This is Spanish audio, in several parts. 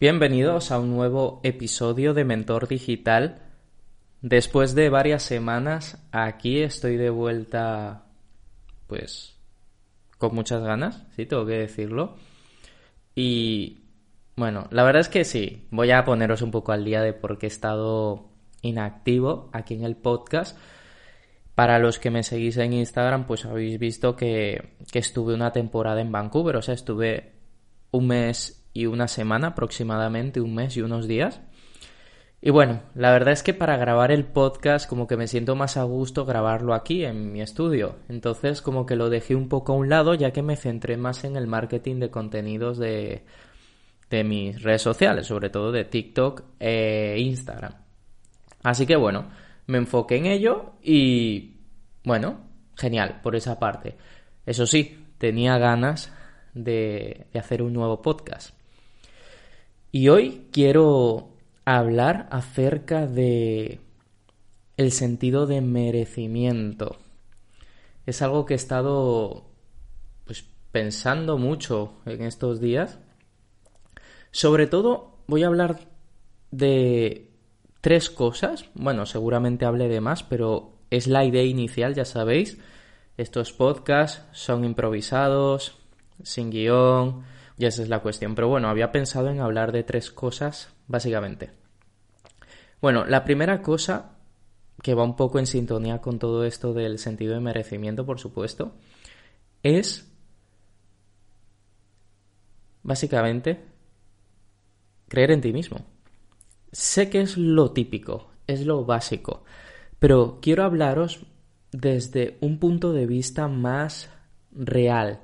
Bienvenidos a un nuevo episodio de Mentor Digital. Después de varias semanas, aquí estoy de vuelta, pues, con muchas ganas, sí, tengo que decirlo. Y, bueno, la verdad es que sí, voy a poneros un poco al día de por qué he estado inactivo aquí en el podcast. Para los que me seguís en Instagram, pues habéis visto que, estuve una temporada en Vancouver, o sea, estuve un mes y una semana aproximadamente, un mes y unos días. Y bueno, la verdad es que para grabar el podcast como que me siento más a gusto grabarlo aquí en mi estudio. Entonces como que lo dejé un poco a un lado ya que me centré más en el marketing de contenidos de, de mis redes sociales, sobre todo de TikTok e Instagram. Así que bueno, me enfoqué en ello y bueno, genial por esa parte. Eso sí, tenía ganas de, de hacer un nuevo podcast. Y hoy quiero hablar acerca de el sentido de merecimiento. Es algo que he estado pues pensando mucho en estos días. Sobre todo voy a hablar de tres cosas. Bueno, seguramente hable de más, pero es la idea inicial, ya sabéis. Estos podcasts son improvisados, sin guion, y esa es la cuestión. Pero bueno, había pensado en hablar de tres cosas, básicamente. Bueno, la primera cosa, que va un poco en sintonía con todo esto del sentido de merecimiento, por supuesto, es básicamente creer en ti mismo. Sé que es lo típico, es lo básico, pero quiero hablaros desde un punto de vista más real.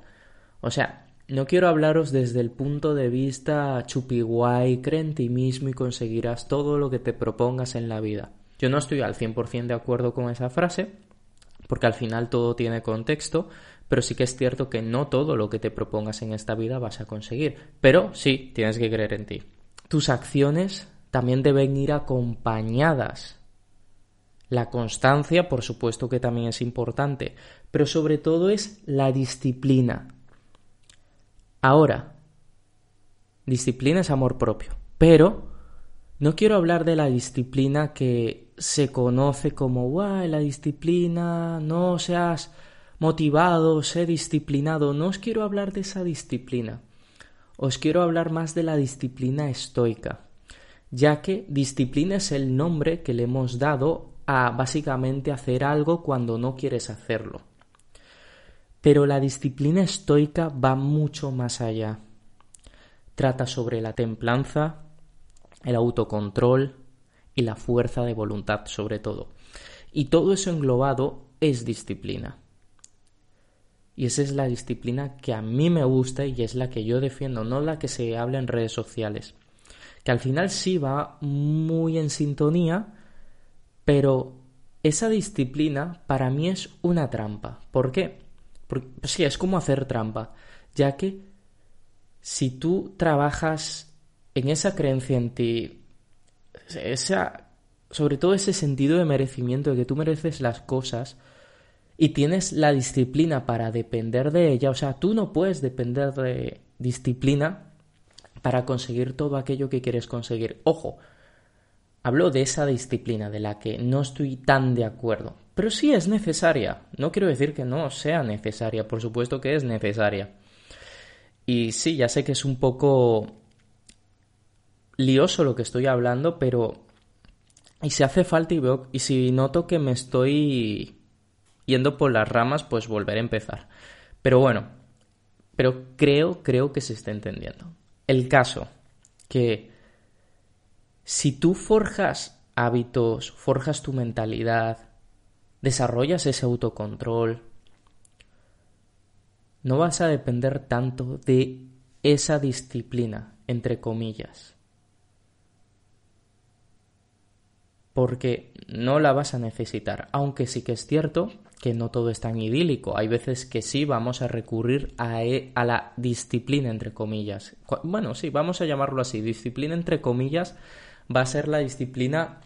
O sea, no quiero hablaros desde el punto de vista chupiguay, cree en ti mismo y conseguirás todo lo que te propongas en la vida. Yo no estoy al 100% de acuerdo con esa frase, porque al final todo tiene contexto, pero sí que es cierto que no todo lo que te propongas en esta vida vas a conseguir. Pero sí, tienes que creer en ti. Tus acciones también deben ir acompañadas. La constancia, por supuesto que también es importante, pero sobre todo es la disciplina. Ahora, disciplina es amor propio, pero no quiero hablar de la disciplina que se conoce como, guay, la disciplina, no seas motivado, sé disciplinado. No os quiero hablar de esa disciplina. Os quiero hablar más de la disciplina estoica, ya que disciplina es el nombre que le hemos dado a básicamente hacer algo cuando no quieres hacerlo. Pero la disciplina estoica va mucho más allá. Trata sobre la templanza, el autocontrol y la fuerza de voluntad sobre todo. Y todo eso englobado es disciplina. Y esa es la disciplina que a mí me gusta y es la que yo defiendo, no la que se habla en redes sociales. Que al final sí va muy en sintonía, pero esa disciplina para mí es una trampa. ¿Por qué? Porque, sí, es como hacer trampa, ya que si tú trabajas en esa creencia en ti, esa, sobre todo ese sentido de merecimiento, de que tú mereces las cosas y tienes la disciplina para depender de ella, o sea, tú no puedes depender de disciplina para conseguir todo aquello que quieres conseguir. Ojo, hablo de esa disciplina de la que no estoy tan de acuerdo, pero sí es necesaria. No quiero decir que no sea necesaria, por supuesto que es necesaria. Y sí, ya sé que es un poco lioso lo que estoy hablando, pero... Y si hace falta y veo... Y si noto que me estoy yendo por las ramas, pues volver a empezar. Pero bueno, pero creo, creo que se está entendiendo. El caso que si tú forjas hábitos, forjas tu mentalidad, desarrollas ese autocontrol, no vas a depender tanto de esa disciplina, entre comillas. Porque no la vas a necesitar, aunque sí que es cierto que no todo es tan idílico. Hay veces que sí vamos a recurrir a, e, la disciplina, entre comillas. Bueno, sí, vamos a llamarlo así. Disciplina, entre comillas, va a ser la disciplina,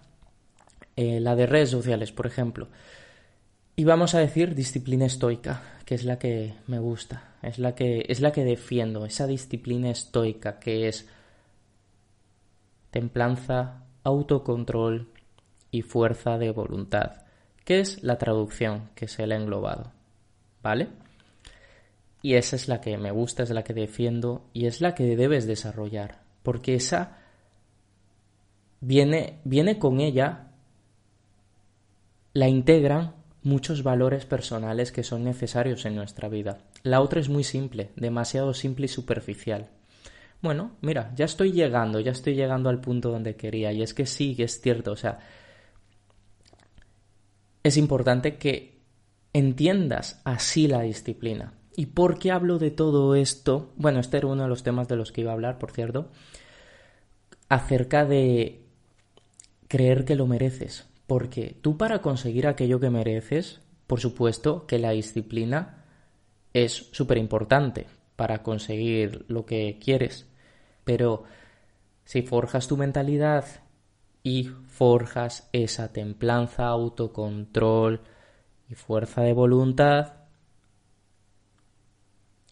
eh, la de redes sociales, por ejemplo. Y vamos a decir disciplina estoica, que es la que me gusta, es la que, es la que defiendo, esa disciplina estoica que es templanza, autocontrol y fuerza de voluntad, que es la traducción que se le ha englobado. ¿Vale? Y esa es la que me gusta, es la que defiendo y es la que debes desarrollar, porque esa viene, viene con ella, la integran muchos valores personales que son necesarios en nuestra vida. La otra es muy simple, demasiado simple y superficial. Bueno, mira, ya estoy llegando, ya estoy llegando al punto donde quería. Y es que sí, es cierto, o sea, es importante que entiendas así la disciplina. ¿Y por qué hablo de todo esto? Bueno, este era uno de los temas de los que iba a hablar, por cierto, acerca de creer que lo mereces. Porque tú para conseguir aquello que mereces, por supuesto que la disciplina es súper importante para conseguir lo que quieres. Pero si forjas tu mentalidad y forjas esa templanza, autocontrol y fuerza de voluntad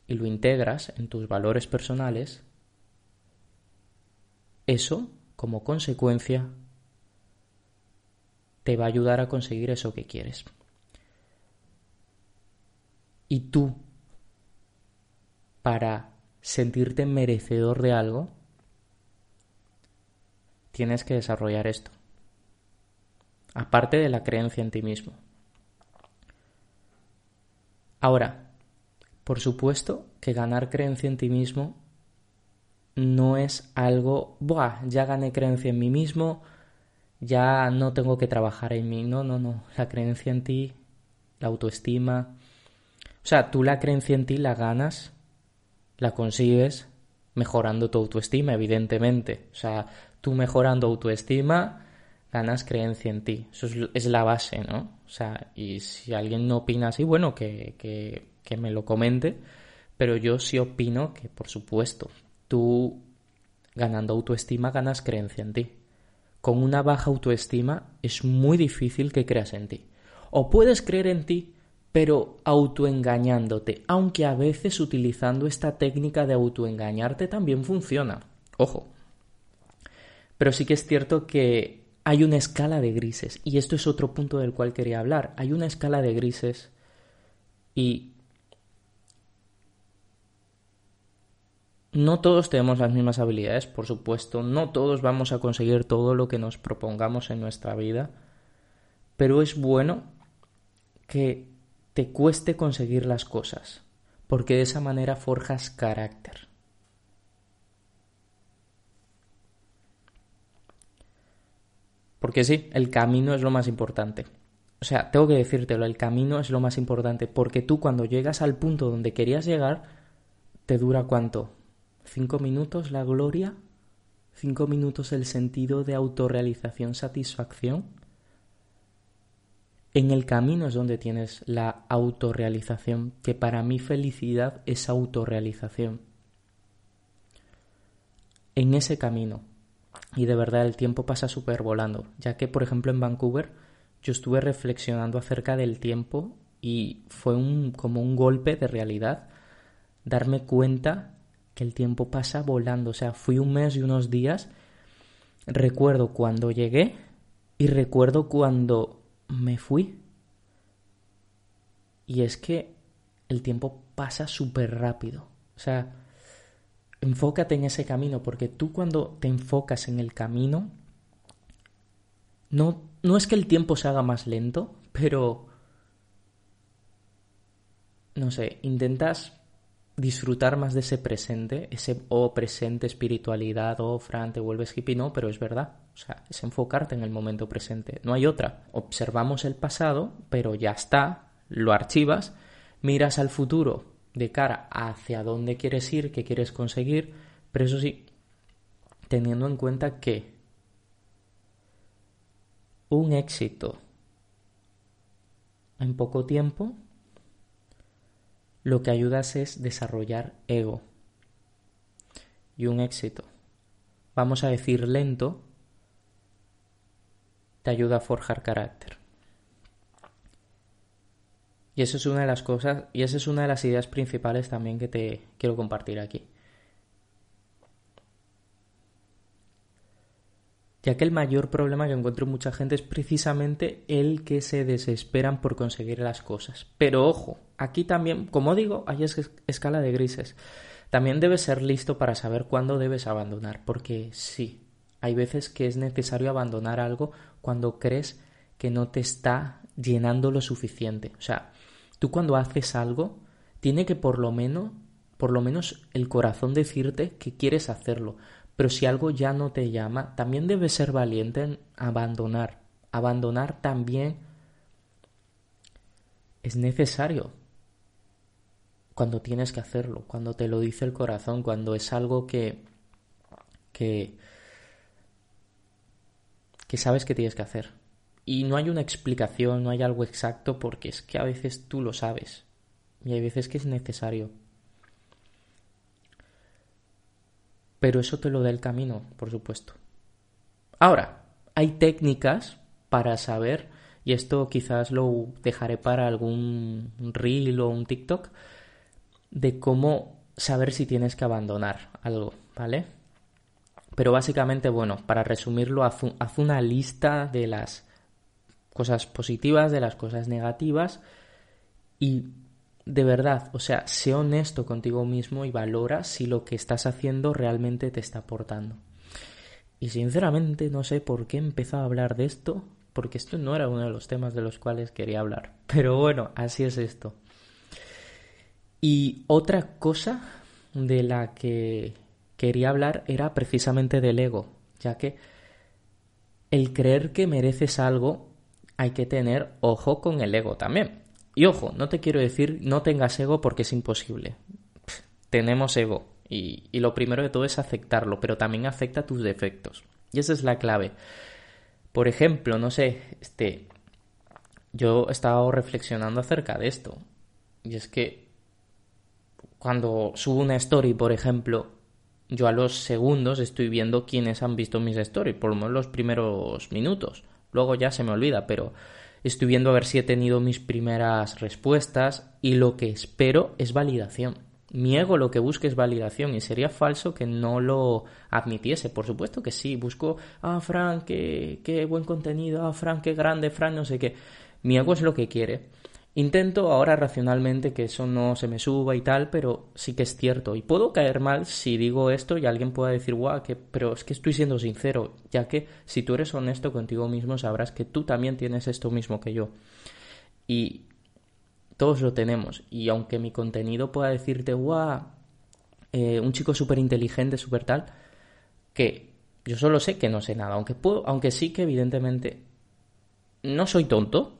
y lo integras en tus valores personales, eso, como consecuencia, te va a ayudar a conseguir eso que quieres. Y tú, para sentirte merecedor de algo, tienes que desarrollar esto. Aparte de la creencia en ti mismo. Ahora, por supuesto que ganar creencia en ti mismo no es algo, Buah, ya gané creencia en mí mismo, ya no tengo que trabajar en mí. No, no, no. La creencia en ti, la autoestima. O sea, tú la creencia en ti la ganas la consigues mejorando tu autoestima, evidentemente. O sea, tú mejorando autoestima, ganas creencia en ti. Eso es, la base, ¿no? O sea, y si alguien no opina así, bueno, que, que, que me lo comente. Pero yo sí opino que, por supuesto, tú ganando autoestima ganas creencia en ti. Con una baja autoestima es muy difícil que creas en ti. O puedes creer en ti, pero autoengañándote, aunque a veces utilizando esta técnica de autoengañarte también funciona. Ojo. Pero sí que es cierto que hay una escala de grises, y esto es otro punto del cual quería hablar. Hay una escala de grises y no todos tenemos las mismas habilidades, por supuesto, no todos vamos a conseguir todo lo que nos propongamos en nuestra vida, pero es bueno que te cueste conseguir las cosas, porque de esa manera forjas carácter. Porque sí, el camino es lo más importante. O sea, tengo que decírtelo, el camino es lo más importante, porque tú cuando llegas al punto donde querías llegar, te dura cuánto? ¿Cinco minutos la gloria? ¿Cinco minutos el sentido de autorrealización, satisfacción? En el camino es donde tienes la autorrealización, que para mí felicidad es autorrealización. En ese camino. Y de verdad el tiempo pasa súper volando, ya que por ejemplo en Vancouver yo estuve reflexionando acerca del tiempo y fue un, como un golpe de realidad darme cuenta que el tiempo pasa volando. O sea, fui un mes y unos días. Recuerdo cuando llegué y recuerdo cuando me fui. Y es que el tiempo pasa súper rápido. O sea, enfócate en ese camino, porque tú cuando te enfocas en el camino, no, no es que el tiempo se haga más lento, pero, no sé, intentas disfrutar más de ese presente, ese oh presente, espiritualidad, oh Fran, te vuelves hippie, no, pero es verdad. O sea, es enfocarte en el momento presente. No hay otra. Observamos el pasado, pero ya está, lo archivas, miras al futuro de cara hacia dónde quieres ir, qué quieres conseguir, pero eso sí, teniendo en cuenta que un éxito en poco tiempo lo que ayudas es desarrollar ego. Y un éxito, vamos a decir lento, te ayuda a forjar carácter. Y eso es una de las cosas, y esa es una de las ideas principales también que te quiero compartir aquí. Ya que el mayor problema que encuentro en mucha gente es precisamente el que se desesperan por conseguir las cosas. Pero ojo, aquí también, como digo, hay escala de grises. También debes ser listo para saber cuándo debes abandonar, porque sí, hay veces que es necesario abandonar algo cuando crees que no te está llenando lo suficiente. O sea, tú cuando haces algo, tiene que por lo menos, por lo menos el corazón decirte que quieres hacerlo. Pero si algo ya no te llama, también debes ser valiente en abandonar. Abandonar también es necesario cuando tienes que hacerlo, cuando te lo dice el corazón, cuando es algo que que que sabes que tienes que hacer. Y no hay una explicación, no hay algo exacto porque es que a veces tú lo sabes y hay veces que es necesario. Pero eso te lo da el camino, por supuesto. Ahora, hay técnicas para saber, y esto quizás lo dejaré para algún reel o un TikTok, de cómo saber si tienes que abandonar algo, ¿vale? Pero básicamente, bueno, para resumirlo, haz, una lista de las cosas positivas, de las cosas negativas y de verdad, o sea, sé honesto contigo mismo y valora si lo que estás haciendo realmente te está aportando. Y sinceramente no sé por qué he empezado a hablar de esto, porque esto no era uno de los temas de los cuales quería hablar. Pero bueno, así es esto. Y otra cosa de la que quería hablar era precisamente del ego, ya que el creer que mereces algo hay que tener ojo con el ego también. Y ojo, no te quiero decir no tengas ego porque es imposible. tenemos ego y, y, lo primero de todo es aceptarlo, pero también afecta tus defectos. Y esa es la clave. Por ejemplo, no sé, este, yo he estado reflexionando acerca de esto. Y es que cuando subo una story, por ejemplo, yo a los segundos estoy viendo quiénes han visto mis stories, por lo menos los primeros minutos. Luego ya se me olvida, pero estoy viendo a ver si he tenido mis primeras respuestas y lo que espero es validación. Mi ego lo que busca es validación y sería falso que no lo admitiese. Por supuesto que sí, busco, ah, Frank, qué, qué buen contenido, ah, Frank, qué grande, Frank, no sé qué. Mi ego es lo que quiere. Intento ahora racionalmente que eso no se me suba y tal, pero sí que es cierto. Y puedo caer mal si digo esto y alguien pueda decir, guau, que, pero es que estoy siendo sincero, ya que si tú eres honesto contigo mismo sabrás que tú también tienes esto mismo que yo. Y todos lo tenemos. Y aunque mi contenido pueda decirte, guau, eh, un chico súper inteligente, súper tal, que yo solo sé que no sé nada, aunque, puedo, aunque sí que evidentemente no soy tonto,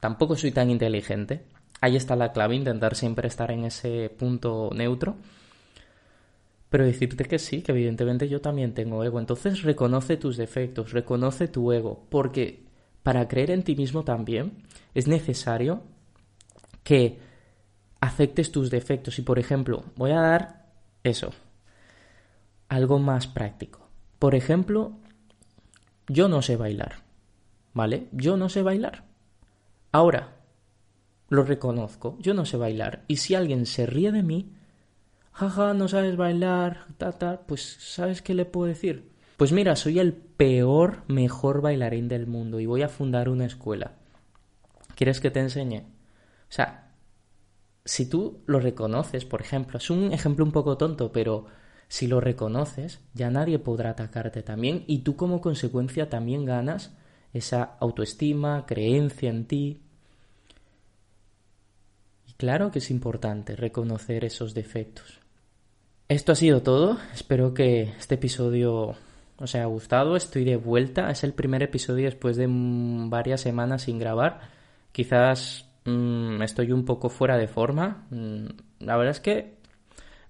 tampoco soy tan inteligente. Ahí está la clave, intentar siempre estar en ese punto neutro. Pero decirte que sí, que evidentemente yo también tengo ego. Entonces reconoce tus defectos, reconoce tu ego, porque para creer en ti mismo también es necesario que aceptes tus defectos. Y por ejemplo, voy a dar eso, algo más práctico. Por ejemplo, yo no sé bailar, ¿vale? Yo no sé bailar. Ahora, lo reconozco, yo no sé bailar. Y si alguien se ríe de mí, jaja, no sabes bailar, ta, ta, pues ¿sabes qué le puedo decir? Pues mira, soy el peor, mejor bailarín del mundo y voy a fundar una escuela. ¿Quieres que te enseñe? O sea, si tú lo reconoces, por ejemplo, es un ejemplo un poco tonto, pero si lo reconoces, ya nadie podrá atacarte también y tú como consecuencia también ganas esa autoestima, creencia en ti. Y claro que es importante reconocer esos defectos. Esto ha sido todo. Espero que este episodio os haya gustado. Estoy de vuelta. Es el primer episodio después de varias semanas sin grabar. Quizás mm, estoy un poco fuera de forma. Mm, la verdad es que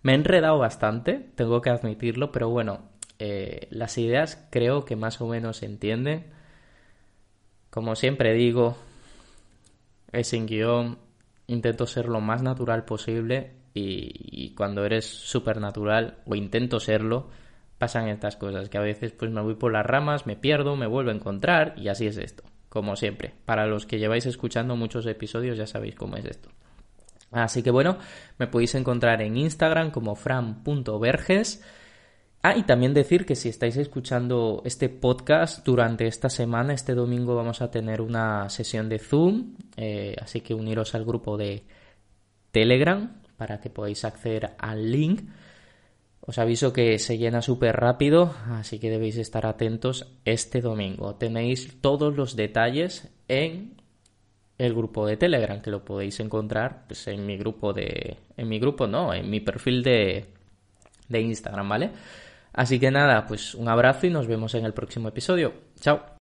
me he enredado bastante, tengo que admitirlo, pero bueno, eh, las ideas creo que más o menos se entienden. Como siempre digo, es sin guion, intento ser lo más natural posible y, cuando eres súper natural o intento serlo, pasan estas cosas que a veces pues me voy por las ramas, me pierdo, me vuelvo a encontrar y así es esto, como siempre. Para los que lleváis escuchando muchos episodios ya sabéis cómo es esto. Así que bueno, me podéis encontrar en Instagram como fran.verges Ah, y también decir que si estáis escuchando este podcast durante esta semana, este domingo vamos a tener una sesión de Zoom, eh, así que uniros al grupo de Telegram para que podáis acceder al link. Os aviso que se llena súper rápido, así que debéis estar atentos este domingo. Tenéis todos los detalles en el grupo de Telegram, que lo podéis encontrar pues, en mi grupo de... En mi grupo no, en mi perfil de, de Instagram, ¿vale? Así que nada, pues un abrazo y nos vemos en el próximo episodio. Chao.